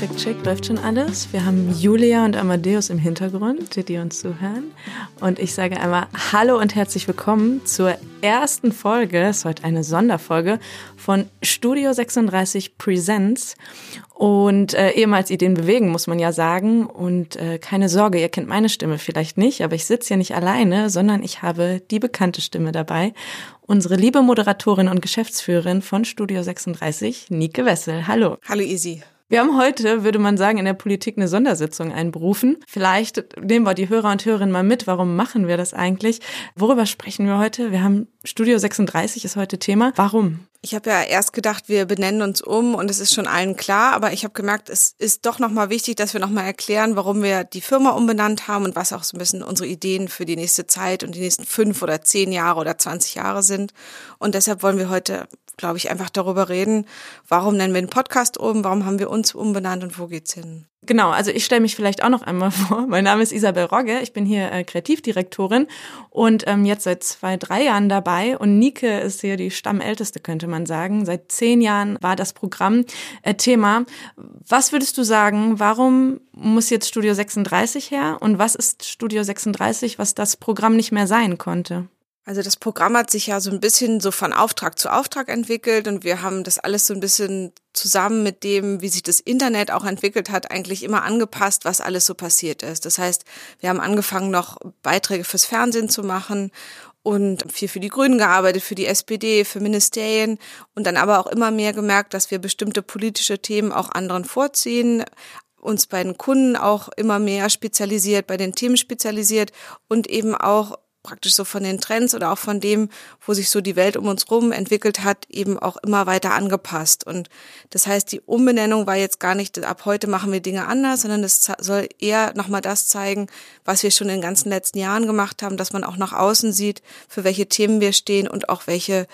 check, check, läuft schon alles. Wir haben Julia und Amadeus im Hintergrund, die uns zuhören. Und ich sage einmal Hallo und herzlich willkommen zur ersten Folge, es ist heute eine Sonderfolge von Studio 36 Presents. Und äh, ehemals Ideen bewegen, muss man ja sagen. Und äh, keine Sorge, ihr kennt meine Stimme vielleicht nicht, aber ich sitze hier nicht alleine, sondern ich habe die bekannte Stimme dabei. Unsere liebe Moderatorin und Geschäftsführerin von Studio 36, Nike Wessel. Hallo. Hallo Easy. Wir haben heute, würde man sagen, in der Politik eine Sondersitzung einberufen. Vielleicht nehmen wir die Hörer und Hörerinnen mal mit. Warum machen wir das eigentlich? Worüber sprechen wir heute? Wir haben Studio 36 ist heute Thema. Warum? Ich habe ja erst gedacht, wir benennen uns um und es ist schon allen klar, aber ich habe gemerkt, es ist doch nochmal wichtig, dass wir nochmal erklären, warum wir die Firma umbenannt haben und was auch so ein bisschen unsere Ideen für die nächste Zeit und die nächsten fünf oder zehn Jahre oder zwanzig Jahre sind. Und deshalb wollen wir heute glaube ich, einfach darüber reden, warum nennen wir den Podcast um, warum haben wir uns umbenannt und wo geht's hin? Genau, also ich stelle mich vielleicht auch noch einmal vor. Mein Name ist Isabel Rogge, ich bin hier äh, Kreativdirektorin und ähm, jetzt seit zwei, drei Jahren dabei. Und Nike ist hier die Stammälteste, könnte man sagen. Seit zehn Jahren war das Programm äh, Thema. Was würdest du sagen, warum muss jetzt Studio 36 her und was ist Studio 36, was das Programm nicht mehr sein konnte? Also das Programm hat sich ja so ein bisschen so von Auftrag zu Auftrag entwickelt und wir haben das alles so ein bisschen zusammen mit dem, wie sich das Internet auch entwickelt hat, eigentlich immer angepasst, was alles so passiert ist. Das heißt, wir haben angefangen, noch Beiträge fürs Fernsehen zu machen und viel für die Grünen gearbeitet, für die SPD, für Ministerien und dann aber auch immer mehr gemerkt, dass wir bestimmte politische Themen auch anderen vorziehen, uns bei den Kunden auch immer mehr spezialisiert, bei den Themen spezialisiert und eben auch praktisch so von den Trends oder auch von dem, wo sich so die Welt um uns rum entwickelt hat, eben auch immer weiter angepasst. Und das heißt, die Umbenennung war jetzt gar nicht, ab heute machen wir Dinge anders, sondern das soll eher nochmal das zeigen, was wir schon in den ganzen letzten Jahren gemacht haben, dass man auch nach außen sieht, für welche Themen wir stehen und auch welche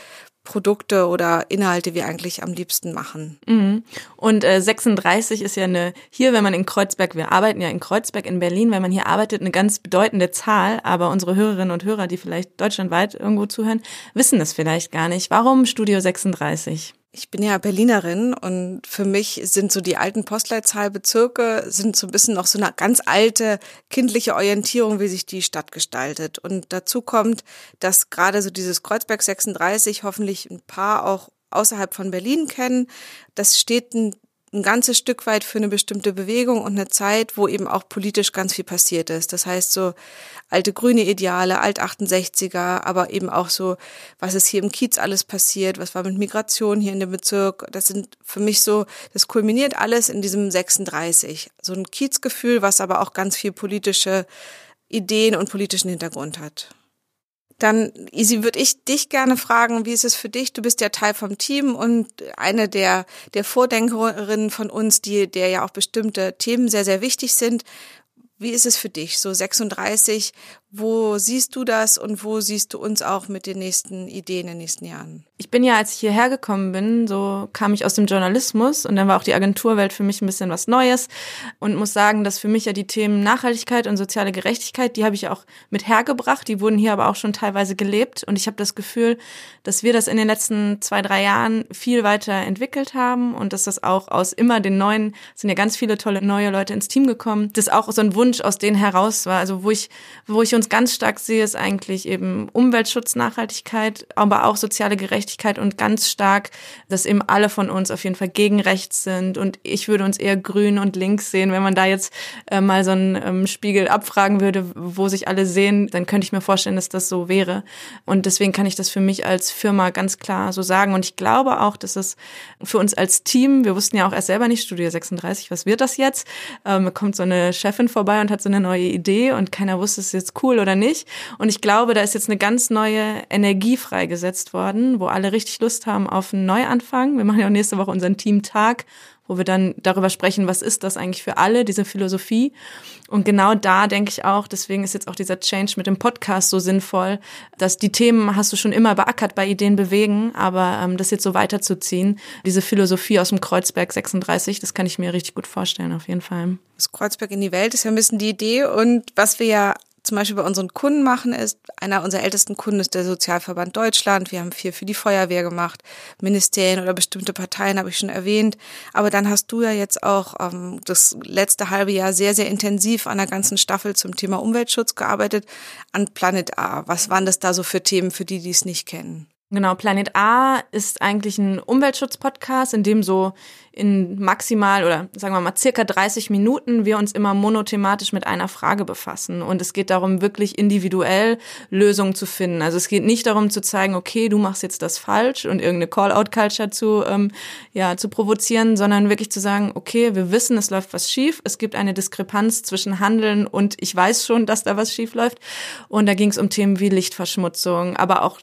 Produkte oder Inhalte wir eigentlich am liebsten machen. Mhm. Und äh, 36 ist ja eine, hier, wenn man in Kreuzberg, wir arbeiten ja in Kreuzberg in Berlin, wenn man hier arbeitet, eine ganz bedeutende Zahl, aber unsere Hörerinnen und Hörer, die vielleicht deutschlandweit irgendwo zuhören, wissen das vielleicht gar nicht. Warum Studio 36? Ich bin ja Berlinerin und für mich sind so die alten Postleitzahlbezirke sind so ein bisschen noch so eine ganz alte kindliche Orientierung, wie sich die Stadt gestaltet. Und dazu kommt, dass gerade so dieses Kreuzberg 36 hoffentlich ein paar auch außerhalb von Berlin kennen. Das steht ein ein ganzes Stück weit für eine bestimmte Bewegung und eine Zeit, wo eben auch politisch ganz viel passiert ist. Das heißt so alte grüne Ideale, alt 68er, aber eben auch so, was ist hier im Kiez alles passiert, was war mit Migration hier in dem Bezirk. Das sind für mich so, das kulminiert alles in diesem 36. So ein Kiezgefühl, was aber auch ganz viel politische Ideen und politischen Hintergrund hat. Dann, Isi, würde ich dich gerne fragen, wie ist es für dich? Du bist ja Teil vom Team und eine der, der Vordenkerinnen von uns, die, der ja auch bestimmte Themen sehr, sehr wichtig sind. Wie ist es für dich? So 36, wo siehst du das und wo siehst du uns auch mit den nächsten Ideen in den nächsten Jahren? Ich bin ja, als ich hierher gekommen bin, so kam ich aus dem Journalismus und dann war auch die Agenturwelt für mich ein bisschen was Neues und muss sagen, dass für mich ja die Themen Nachhaltigkeit und soziale Gerechtigkeit, die habe ich auch mit hergebracht, die wurden hier aber auch schon teilweise gelebt und ich habe das Gefühl, dass wir das in den letzten zwei, drei Jahren viel weiter entwickelt haben und dass das auch aus immer den neuen, sind ja ganz viele tolle neue Leute ins Team gekommen, das auch so ein Wunsch aus denen heraus war, also wo ich, wo ich uns ganz stark sehe, ist eigentlich eben Umweltschutz, Nachhaltigkeit, aber auch soziale Gerechtigkeit und ganz stark, dass eben alle von uns auf jeden Fall gegen rechts sind und ich würde uns eher grün und links sehen. Wenn man da jetzt äh, mal so einen ähm, Spiegel abfragen würde, wo sich alle sehen, dann könnte ich mir vorstellen, dass das so wäre. Und deswegen kann ich das für mich als Firma ganz klar so sagen. Und ich glaube auch, dass es für uns als Team, wir wussten ja auch erst selber nicht, Studio 36, was wird das jetzt? Ähm, kommt so eine Chefin vorbei und hat so eine neue Idee und keiner wusste, ist es jetzt cool oder nicht. Und ich glaube, da ist jetzt eine ganz neue Energie freigesetzt worden, wo alle richtig Lust haben auf einen Neuanfang. Wir machen ja auch nächste Woche unseren Teamtag, wo wir dann darüber sprechen, was ist das eigentlich für alle, diese Philosophie. Und genau da denke ich auch, deswegen ist jetzt auch dieser Change mit dem Podcast so sinnvoll, dass die Themen hast du schon immer beackert bei Ideen bewegen, aber ähm, das jetzt so weiterzuziehen, diese Philosophie aus dem Kreuzberg 36, das kann ich mir richtig gut vorstellen, auf jeden Fall. Das Kreuzberg in die Welt ist ja ein bisschen die Idee und was wir ja zum Beispiel bei unseren Kunden machen, ist, einer unserer ältesten Kunden ist der Sozialverband Deutschland. Wir haben viel für die Feuerwehr gemacht, Ministerien oder bestimmte Parteien habe ich schon erwähnt. Aber dann hast du ja jetzt auch ähm, das letzte halbe Jahr sehr, sehr intensiv an der ganzen Staffel zum Thema Umweltschutz gearbeitet an Planet A. Was waren das da so für Themen für die, die es nicht kennen? Genau, Planet A ist eigentlich ein Umweltschutz-Podcast, in dem so in maximal oder sagen wir mal circa 30 Minuten wir uns immer monothematisch mit einer Frage befassen. Und es geht darum, wirklich individuell Lösungen zu finden. Also es geht nicht darum zu zeigen, okay, du machst jetzt das falsch und irgendeine Call-out-Culture zu, ähm, ja, zu provozieren, sondern wirklich zu sagen, okay, wir wissen, es läuft was schief. Es gibt eine Diskrepanz zwischen Handeln und ich weiß schon, dass da was schief läuft. Und da ging es um Themen wie Lichtverschmutzung, aber auch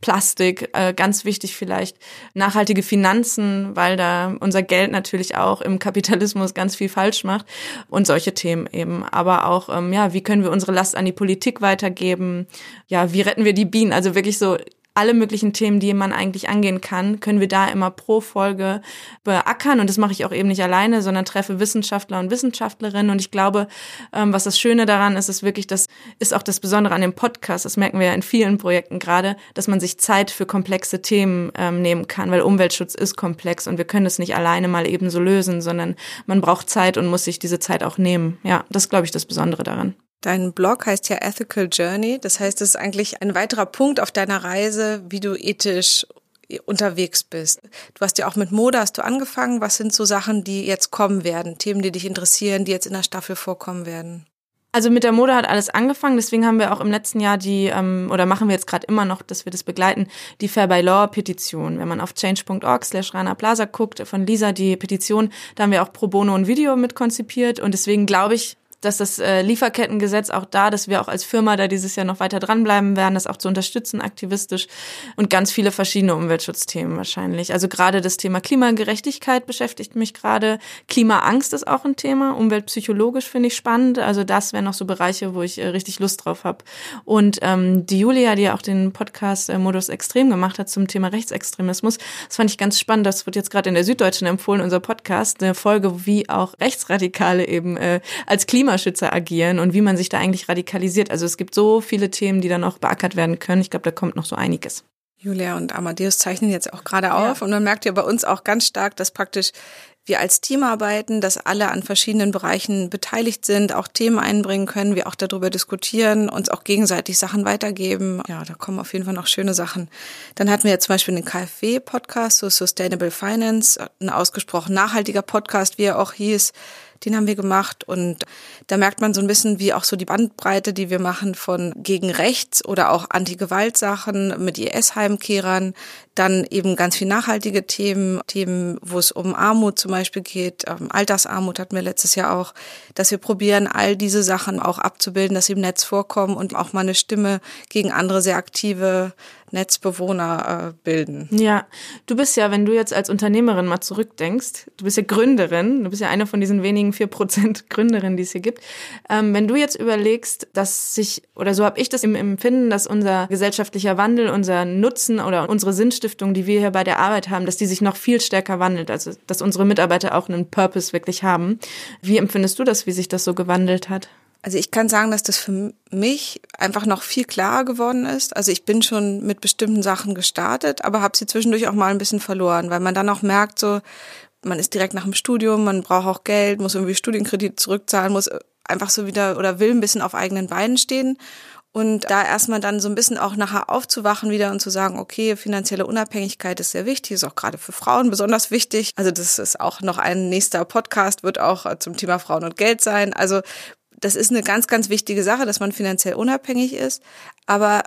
Plastik, äh, ganz wichtig vielleicht nachhaltige Finanzen, weil da unser Geld natürlich auch im Kapitalismus ganz viel falsch macht und solche Themen eben. Aber auch, ähm, ja, wie können wir unsere Last an die Politik weitergeben? Ja, wie retten wir die Bienen? Also wirklich so alle möglichen Themen, die man eigentlich angehen kann, können wir da immer pro Folge beackern. Und das mache ich auch eben nicht alleine, sondern treffe Wissenschaftler und Wissenschaftlerinnen. Und ich glaube, ähm, was das Schöne daran ist, ist wirklich, das ist auch das Besondere an dem Podcast. Das merken wir ja in vielen Projekten gerade, dass man sich Zeit für komplexe Themen ähm, nehmen kann, weil Umweltschutz ist komplex und wir können es nicht alleine mal eben so lösen, sondern man braucht Zeit und muss sich diese Zeit auch nehmen. Ja, das ist, glaube ich, das Besondere daran. Dein Blog heißt ja Ethical Journey. Das heißt, es ist eigentlich ein weiterer Punkt auf deiner Reise, wie du ethisch unterwegs bist. Du hast ja auch mit Mode hast du angefangen. Was sind so Sachen, die jetzt kommen werden? Themen, die dich interessieren, die jetzt in der Staffel vorkommen werden? Also mit der Mode hat alles angefangen, deswegen haben wir auch im letzten Jahr die, ähm, oder machen wir jetzt gerade immer noch, dass wir das begleiten, die Fair by Law Petition. Wenn man auf change.org slash Rana Plaza guckt, von Lisa die Petition, da haben wir auch pro bono ein Video mit konzipiert und deswegen glaube ich, dass das äh, Lieferkettengesetz auch da, dass wir auch als Firma da dieses Jahr noch weiter dranbleiben werden, das auch zu unterstützen, aktivistisch und ganz viele verschiedene Umweltschutzthemen wahrscheinlich. Also gerade das Thema Klimagerechtigkeit beschäftigt mich gerade. Klimaangst ist auch ein Thema. Umweltpsychologisch finde ich spannend. Also das wären noch so Bereiche, wo ich äh, richtig Lust drauf habe. Und ähm, die Julia, die ja auch den Podcast äh, Modus Extrem gemacht hat zum Thema Rechtsextremismus, das fand ich ganz spannend. Das wird jetzt gerade in der Süddeutschen empfohlen, unser Podcast, eine Folge, wie auch Rechtsradikale eben äh, als Klima Klimaschützer agieren und wie man sich da eigentlich radikalisiert. Also es gibt so viele Themen, die da noch beackert werden können. Ich glaube, da kommt noch so einiges. Julia und Amadeus zeichnen jetzt auch gerade auf ja. und man merkt ja bei uns auch ganz stark, dass praktisch wir als Team arbeiten, dass alle an verschiedenen Bereichen beteiligt sind, auch Themen einbringen können, wir auch darüber diskutieren, uns auch gegenseitig Sachen weitergeben. Ja, da kommen auf jeden Fall noch schöne Sachen. Dann hatten wir ja zum Beispiel den KfW-Podcast, so Sustainable Finance, ein ausgesprochen nachhaltiger Podcast, wie er auch hieß, den haben wir gemacht. Und da merkt man so ein bisschen, wie auch so die Bandbreite, die wir machen von gegen rechts oder auch Anti-Gewalt-Sachen mit IS-Heimkehrern, dann eben ganz viel nachhaltige Themen, Themen, wo es um Armut zum Beispiel geht, ähm, Altersarmut hatten wir letztes Jahr auch, dass wir probieren, all diese Sachen auch abzubilden, dass sie im Netz vorkommen und auch mal eine Stimme gegen andere sehr aktive Netzbewohner äh, bilden. Ja, du bist ja, wenn du jetzt als Unternehmerin mal zurückdenkst, du bist ja Gründerin, du bist ja eine von diesen wenigen vier Prozent Gründerinnen, die es hier gibt. Ähm, wenn du jetzt überlegst, dass sich, oder so habe ich das im Empfinden, dass unser gesellschaftlicher Wandel, unser Nutzen oder unsere Sinnstiftung, die wir hier bei der Arbeit haben, dass die sich noch viel stärker wandelt, also dass unsere Mitarbeiter auch einen Purpose wirklich haben. Wie empfindest du das, wie sich das so gewandelt hat? Also ich kann sagen, dass das für mich einfach noch viel klarer geworden ist. Also ich bin schon mit bestimmten Sachen gestartet, aber habe sie zwischendurch auch mal ein bisschen verloren, weil man dann auch merkt, so man ist direkt nach dem Studium, man braucht auch Geld, muss irgendwie Studienkredit zurückzahlen, muss einfach so wieder oder will ein bisschen auf eigenen Beinen stehen. Und da erstmal dann so ein bisschen auch nachher aufzuwachen wieder und zu sagen, okay, finanzielle Unabhängigkeit ist sehr wichtig, ist auch gerade für Frauen besonders wichtig. Also das ist auch noch ein nächster Podcast, wird auch zum Thema Frauen und Geld sein. Also das ist eine ganz, ganz wichtige Sache, dass man finanziell unabhängig ist. Aber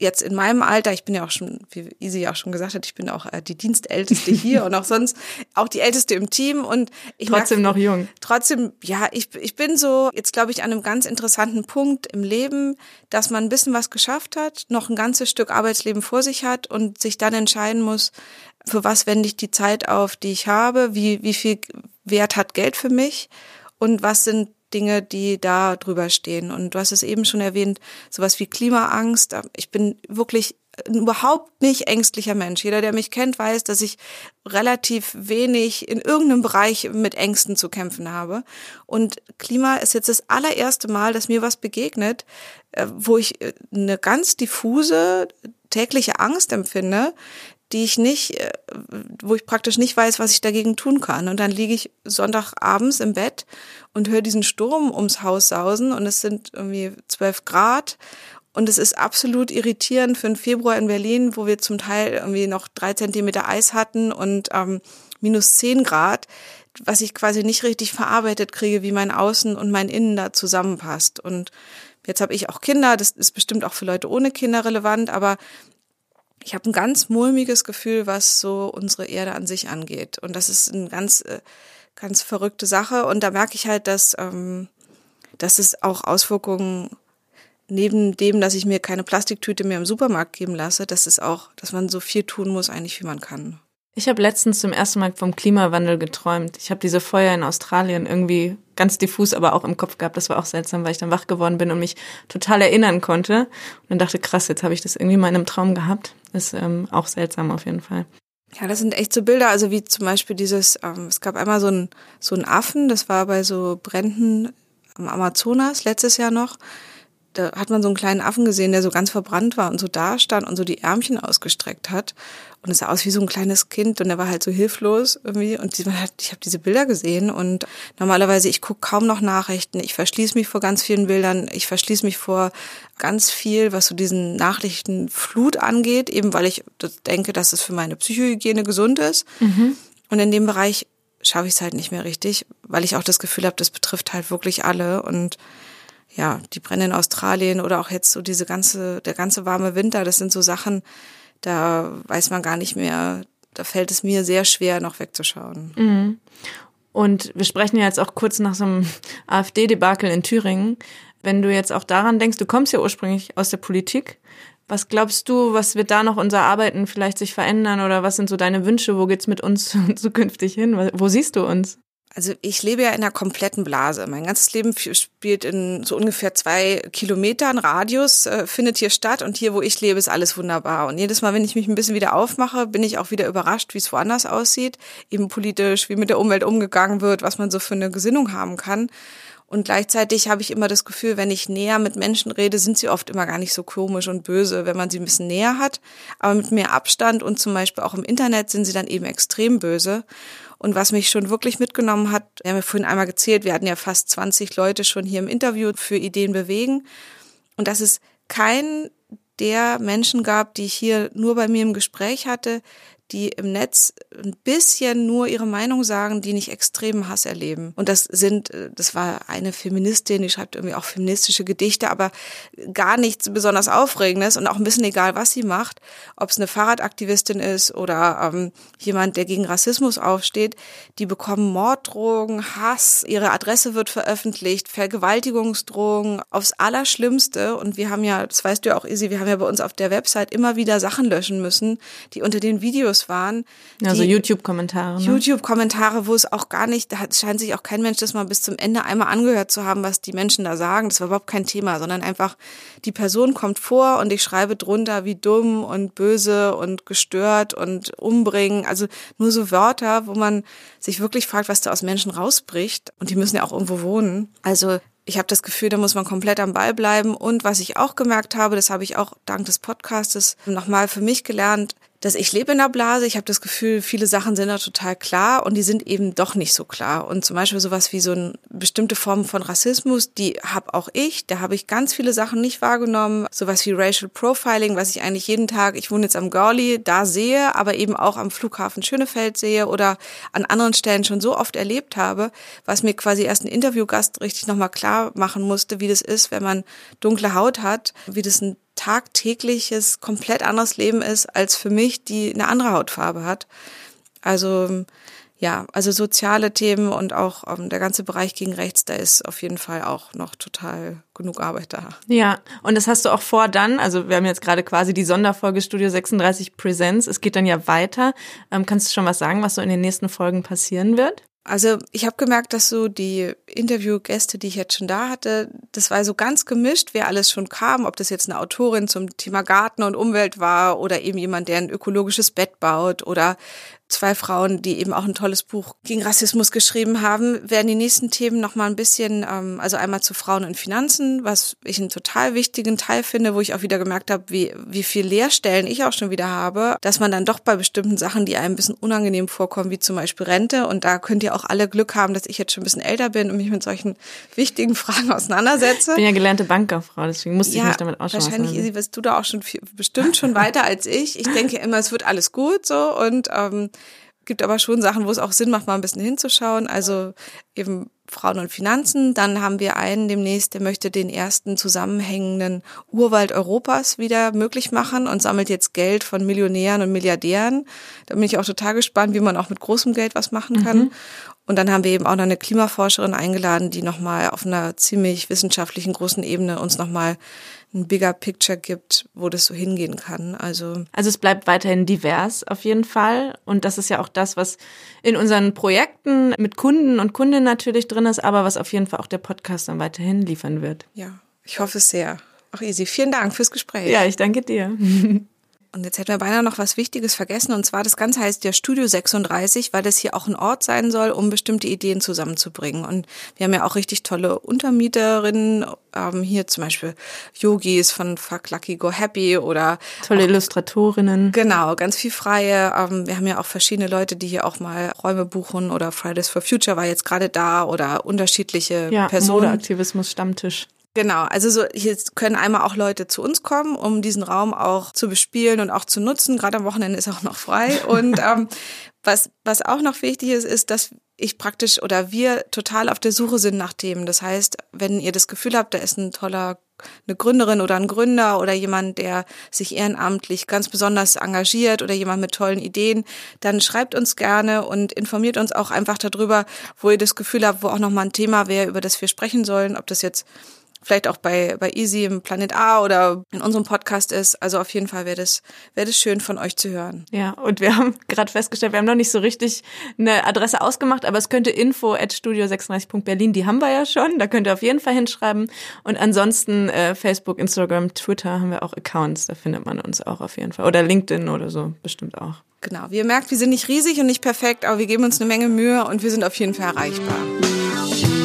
jetzt in meinem Alter, ich bin ja auch schon, wie Isi ja auch schon gesagt hat, ich bin auch äh, die Dienstälteste hier und auch sonst auch die Älteste im Team und ich trotzdem merke, noch jung. Trotzdem, ja, ich, ich bin so jetzt glaube ich an einem ganz interessanten Punkt im Leben, dass man ein bisschen was geschafft hat, noch ein ganzes Stück Arbeitsleben vor sich hat und sich dann entscheiden muss, für was wende ich die Zeit auf, die ich habe, wie, wie viel Wert hat Geld für mich und was sind Dinge, die da drüber stehen. Und du hast es eben schon erwähnt, sowas wie Klimaangst. Ich bin wirklich überhaupt nicht ängstlicher Mensch. Jeder, der mich kennt, weiß, dass ich relativ wenig in irgendeinem Bereich mit Ängsten zu kämpfen habe. Und Klima ist jetzt das allererste Mal, dass mir was begegnet, äh, wo ich äh, eine ganz diffuse tägliche Angst empfinde, die ich nicht, äh, wo ich praktisch nicht weiß, was ich dagegen tun kann. Und dann liege ich Sonntagabends im Bett und höre diesen Sturm ums Haus sausen und es sind irgendwie zwölf Grad und es ist absolut irritierend für den Februar in Berlin, wo wir zum Teil irgendwie noch drei Zentimeter Eis hatten und ähm, minus zehn Grad, was ich quasi nicht richtig verarbeitet kriege, wie mein Außen und mein Innen da zusammenpasst. Und jetzt habe ich auch Kinder, das ist bestimmt auch für Leute ohne Kinder relevant, aber ich habe ein ganz mulmiges Gefühl, was so unsere Erde an sich angeht. Und das ist eine ganz, äh, ganz verrückte Sache. Und da merke ich halt, dass, ähm, dass es auch Auswirkungen neben dem, dass ich mir keine Plastiktüte mehr im Supermarkt geben lasse, dass es auch, dass man so viel tun muss, eigentlich wie man kann. Ich habe letztens zum ersten Mal vom Klimawandel geträumt. Ich habe diese Feuer in Australien irgendwie ganz diffus, aber auch im Kopf gehabt. Das war auch seltsam, weil ich dann wach geworden bin und mich total erinnern konnte. Und dann dachte, krass, jetzt habe ich das irgendwie mal in einem Traum gehabt. Ist ähm, auch seltsam auf jeden Fall. Ja, das sind echt so Bilder, also wie zum Beispiel dieses, ähm, es gab einmal so einen so einen Affen, das war bei so Bränden am Amazonas letztes Jahr noch da hat man so einen kleinen Affen gesehen, der so ganz verbrannt war und so da stand und so die Ärmchen ausgestreckt hat. Und es sah aus wie so ein kleines Kind und er war halt so hilflos irgendwie. Und man hat, ich habe diese Bilder gesehen und normalerweise, ich gucke kaum noch Nachrichten. Ich verschließe mich vor ganz vielen Bildern. Ich verschließe mich vor ganz viel, was so diesen Nachrichtenflut angeht, eben weil ich denke, dass es für meine Psychohygiene gesund ist. Mhm. Und in dem Bereich schaffe ich es halt nicht mehr richtig, weil ich auch das Gefühl habe, das betrifft halt wirklich alle und ja, die Brände in Australien oder auch jetzt so diese ganze, der ganze warme Winter, das sind so Sachen, da weiß man gar nicht mehr, da fällt es mir sehr schwer, noch wegzuschauen. Mhm. Und wir sprechen ja jetzt auch kurz nach so einem AfD-Debakel in Thüringen. Wenn du jetzt auch daran denkst, du kommst ja ursprünglich aus der Politik. Was glaubst du, was wird da noch unser Arbeiten vielleicht sich verändern oder was sind so deine Wünsche? Wo geht's mit uns zukünftig hin? Wo siehst du uns? Also ich lebe ja in einer kompletten Blase. Mein ganzes Leben spielt in so ungefähr zwei Kilometern Radius, äh, findet hier statt und hier, wo ich lebe, ist alles wunderbar. Und jedes Mal, wenn ich mich ein bisschen wieder aufmache, bin ich auch wieder überrascht, wie es woanders aussieht, eben politisch, wie mit der Umwelt umgegangen wird, was man so für eine Gesinnung haben kann. Und gleichzeitig habe ich immer das Gefühl, wenn ich näher mit Menschen rede, sind sie oft immer gar nicht so komisch und böse, wenn man sie ein bisschen näher hat. Aber mit mehr Abstand und zum Beispiel auch im Internet sind sie dann eben extrem böse. Und was mich schon wirklich mitgenommen hat, wir haben ja vorhin einmal gezählt, wir hatten ja fast 20 Leute schon hier im Interview für Ideen bewegen. Und dass es kein der Menschen gab, die ich hier nur bei mir im Gespräch hatte, die im Netz ein bisschen nur ihre Meinung sagen, die nicht extremen Hass erleben. Und das sind, äh, das war eine Feministin, die schreibt irgendwie auch feministische Gedichte, aber gar nichts besonders Aufregendes und auch ein bisschen egal, was sie macht, ob es eine Fahrradaktivistin ist oder ähm, jemand, der gegen Rassismus aufsteht, die bekommen Morddrohungen, Hass, ihre Adresse wird veröffentlicht, Vergewaltigungsdrohungen aufs Allerschlimmste. Und wir haben ja, das weißt du ja auch, Isi, wir haben ja bei uns auf der Website immer wieder Sachen löschen müssen, die unter den Videos Videos waren. Also YouTube-Kommentare. Ne? YouTube-Kommentare, wo es auch gar nicht, da scheint sich auch kein Mensch das mal bis zum Ende einmal angehört zu haben, was die Menschen da sagen. Das war überhaupt kein Thema, sondern einfach, die Person kommt vor und ich schreibe drunter, wie dumm und böse und gestört und umbringen. Also nur so Wörter, wo man sich wirklich fragt, was da aus Menschen rausbricht. Und die müssen ja auch irgendwo wohnen. Also ich habe das Gefühl, da muss man komplett am Ball bleiben. Und was ich auch gemerkt habe, das habe ich auch dank des Podcastes nochmal für mich gelernt, dass ich lebe in der Blase. Ich habe das Gefühl, viele Sachen sind da total klar und die sind eben doch nicht so klar. Und zum Beispiel sowas wie so eine bestimmte Form von Rassismus, die habe auch ich. Da habe ich ganz viele Sachen nicht wahrgenommen. Sowas wie Racial Profiling, was ich eigentlich jeden Tag, ich wohne jetzt am Görli, da sehe, aber eben auch am Flughafen Schönefeld sehe oder an anderen Stellen schon so oft erlebt habe, was mir quasi erst ein Interviewgast richtig nochmal klar machen musste, wie das ist, wenn man dunkle Haut hat, wie das ein tagtägliches, komplett anderes Leben ist als für mich, die eine andere Hautfarbe hat. Also ja, also soziale Themen und auch um, ähm, der ganze Bereich gegen rechts, da ist auf jeden Fall auch noch total genug Arbeit da. Ja, und das hast du auch vor dann, also wir haben jetzt gerade quasi die Sonderfolge Studio 36 Presents, es geht dann ja weiter. Ähm, kannst du schon was sagen, was so in den nächsten Folgen passieren wird? Also ich habe gemerkt, dass so die Interviewgäste, die ich jetzt schon da hatte, das war so ganz gemischt, wer alles schon kam, ob das jetzt eine Autorin zum Thema Garten und Umwelt war oder eben jemand, der ein ökologisches Bett baut oder zwei Frauen, die eben auch ein tolles Buch gegen Rassismus geschrieben haben, werden die nächsten Themen noch mal ein bisschen, ähm, also einmal zu Frauen und Finanzen, was ich einen total wichtigen Teil finde, wo ich auch wieder gemerkt habe, wie, wie viel Leerstellen ich auch schon wieder habe, dass man dann doch bei bestimmten Sachen, die einem ein bisschen unangenehm vorkommen, wie zum Beispiel Rente, und da könnt ihr auch alle Glück haben, dass ich jetzt schon ein bisschen älter bin und mich mit solchen wichtigen Fragen auseinandersetze. Ich bin ja gelernte Bankerfrau, deswegen musste ja, ich mich damit auch schon Wahrscheinlich, Isi, bist du da auch schon viel, bestimmt schon weiter als ich. Ich denke immer, es wird alles gut so und ähm, gibt aber schon Sachen, wo es auch Sinn macht, mal ein bisschen hinzuschauen. Also eben Frauen und Finanzen. Dann haben wir einen demnächst, der möchte den ersten zusammenhängenden Urwald Europas wieder möglich machen und sammelt jetzt Geld von Millionären und Milliardären. Da bin ich auch total gespannt, wie man auch mit großem Geld was machen kann. Mhm. Und dann haben wir eben auch noch eine Klimaforscherin eingeladen, die nochmal auf einer ziemlich wissenschaftlichen großen Ebene uns nochmal ein bigger Picture gibt, wo das so hingehen kann. Also, also es bleibt weiterhin divers auf jeden Fall. Und das ist ja auch das, was in unseren Projekten mit Kunden und Kundinnen natürlich drin ist, aber was auf jeden Fall auch der Podcast dann weiterhin liefern wird. Ja, ich hoffe es sehr. Auch easy. Vielen Dank fürs Gespräch. Ja, ich danke dir. Und jetzt hätten wir beinahe noch was Wichtiges vergessen. Und zwar, das Ganze heißt ja Studio 36, weil das hier auch ein Ort sein soll, um bestimmte Ideen zusammenzubringen. Und wir haben ja auch richtig tolle Untermieterinnen, ähm, hier zum Beispiel Yogis von Fuck Lucky Go Happy oder tolle auch, Illustratorinnen. Genau, ganz viel freie. Ähm, wir haben ja auch verschiedene Leute, die hier auch mal Räume buchen oder Fridays for Future war jetzt gerade da oder unterschiedliche ja, Personen. Modeaktivismus Stammtisch. Genau, also so hier können einmal auch Leute zu uns kommen, um diesen Raum auch zu bespielen und auch zu nutzen. Gerade am Wochenende ist auch noch frei. Und ähm, was, was auch noch wichtig ist, ist, dass ich praktisch oder wir total auf der Suche sind nach Themen. Das heißt, wenn ihr das Gefühl habt, da ist ein toller eine Gründerin oder ein Gründer oder jemand, der sich ehrenamtlich ganz besonders engagiert oder jemand mit tollen Ideen, dann schreibt uns gerne und informiert uns auch einfach darüber, wo ihr das Gefühl habt, wo auch nochmal ein Thema wäre, über das wir sprechen sollen, ob das jetzt vielleicht auch bei, bei Easy im Planet A oder in unserem Podcast ist. Also auf jeden Fall wäre das, wäre das schön von euch zu hören. Ja, und wir haben gerade festgestellt, wir haben noch nicht so richtig eine Adresse ausgemacht, aber es könnte info at studio36.berlin, die haben wir ja schon, da könnt ihr auf jeden Fall hinschreiben. Und ansonsten äh, Facebook, Instagram, Twitter haben wir auch Accounts, da findet man uns auch auf jeden Fall. Oder LinkedIn oder so, bestimmt auch. Genau, wie ihr merkt, wir sind nicht riesig und nicht perfekt, aber wir geben uns eine Menge Mühe und wir sind auf jeden Fall erreichbar.